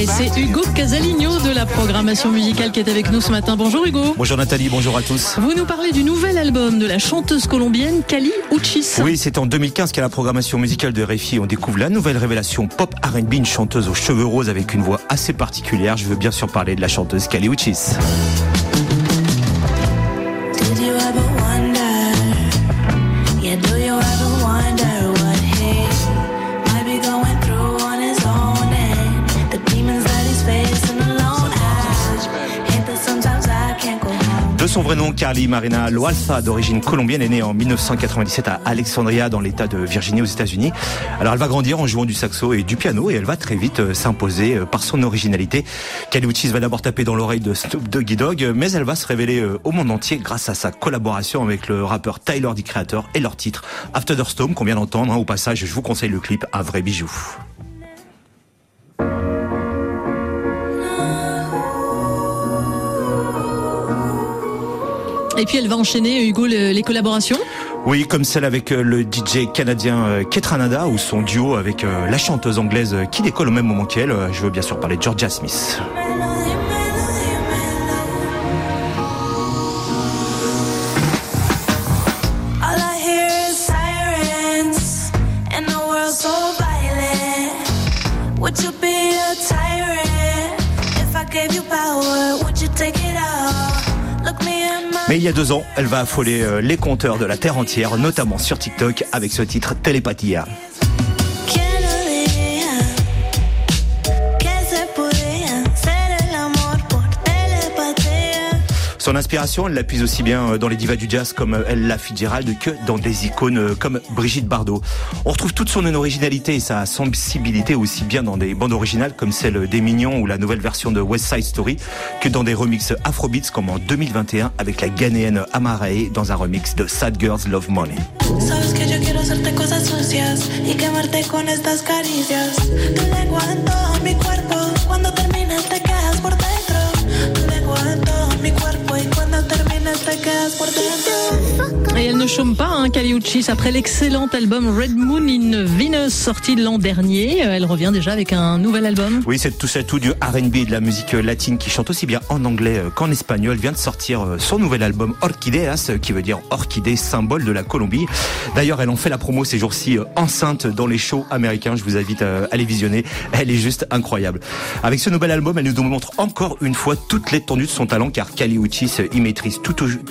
Et c'est Hugo Casaligno de la programmation musicale qui est avec nous ce matin. Bonjour Hugo. Bonjour Nathalie, bonjour à tous. Vous nous parlez du nouvel album de la chanteuse colombienne Kali Uchis. Oui, c'est en 2015 qu'à la programmation musicale de Réfi, on découvre la nouvelle révélation pop R&B, une chanteuse aux cheveux roses avec une voix assez particulière. Je veux bien sûr parler de la chanteuse Kali Uchis. Son vrai nom, Carly Marina Loalfa, d'origine colombienne, est née en 1997 à Alexandria, dans l'État de Virginie, aux États-Unis. Alors, elle va grandir en jouant du saxo et du piano, et elle va très vite euh, s'imposer euh, par son originalité. Kelly Uchis va d'abord taper dans l'oreille de Snoop Doggy Dogg, mais elle va se révéler euh, au monde entier grâce à sa collaboration avec le rappeur Tyler, the Creator, et leur titre After the Storm, qu'on vient d'entendre. Hein. Au passage, je vous conseille le clip, un vrai bijou. Et puis elle va enchaîner, Hugo, les collaborations? Oui, comme celle avec euh, le DJ canadien euh, Ketranada ou son duo avec euh, la chanteuse anglaise qui décolle au même moment qu'elle. Je veux bien sûr parler de Georgia Smith. Mais il y a deux ans, elle va affoler euh, les compteurs de la Terre entière, notamment sur TikTok, avec ce titre Télépathia. Son inspiration, elle l'appuie aussi bien euh, dans les divas du jazz comme euh, Ella Fitzgerald que dans des icônes euh, comme Brigitte Bardot. On retrouve toute son originalité et sa sensibilité aussi bien dans des bandes originales comme celle des Mignons ou la nouvelle version de West Side Story que dans des remixes Afrobeats comme en 2021 avec la Ghanéenne Amarae dans un remix de Sad Girls Love Money. Ne chôme pas, hein. Après l'excellent album Red Moon in Venus, sorti l'an dernier, euh, elle revient déjà avec un nouvel album. Oui, c'est tout ça, tout du R&B et de la musique latine qui chante aussi bien en anglais euh, qu'en espagnol. Vient de sortir euh, son nouvel album Orchideas, qui veut dire orchidée, symbole de la Colombie. D'ailleurs, elle en fait la promo ces jours-ci enceinte dans les shows américains. Je vous invite à les visionner. Elle est juste incroyable. Avec ce nouvel album, elle nous montre encore une fois toute l'étendue de son talent, car Kali Uchis y maîtrise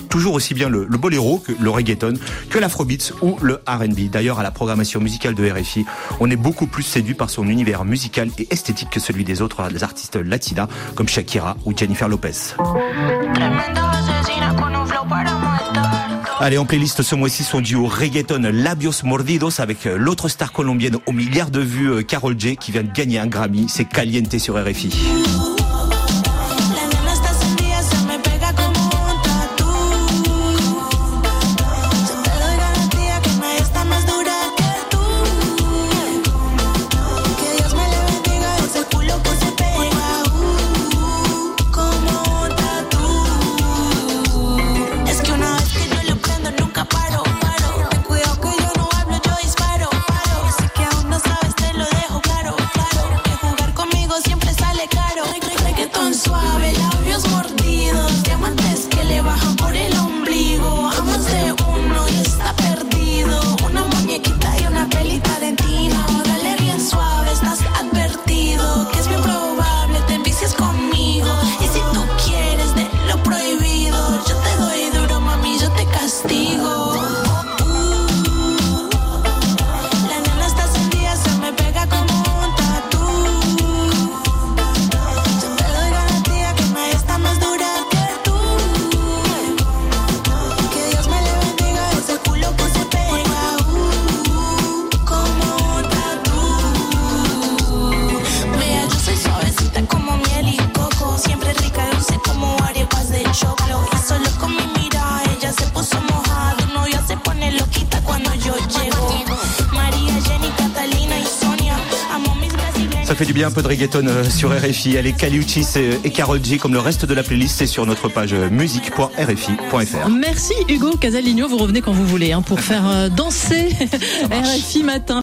toujours aussi bien le, le boléro que le reggaeton, que l'afrobeats ou le R&B. D'ailleurs, à la programmation musicale de RFI, on est beaucoup plus séduit par son univers musical et esthétique que celui des autres artistes latinas comme Shakira ou Jennifer Lopez. Allez, en playlist ce mois-ci, son duo reggaeton Labios Mordidos avec l'autre star colombienne au milliard de vues, Carol J, qui vient de gagner un Grammy. C'est Caliente sur RFI. Fait du bien un peu de reggaeton euh, sur RFI. Allez, Caliuchis et Carol G, comme le reste de la playlist, c'est sur notre page euh, musique.rfi.fr. Merci Hugo Casaligno. Vous revenez quand vous voulez hein, pour faire euh, danser RFI matin.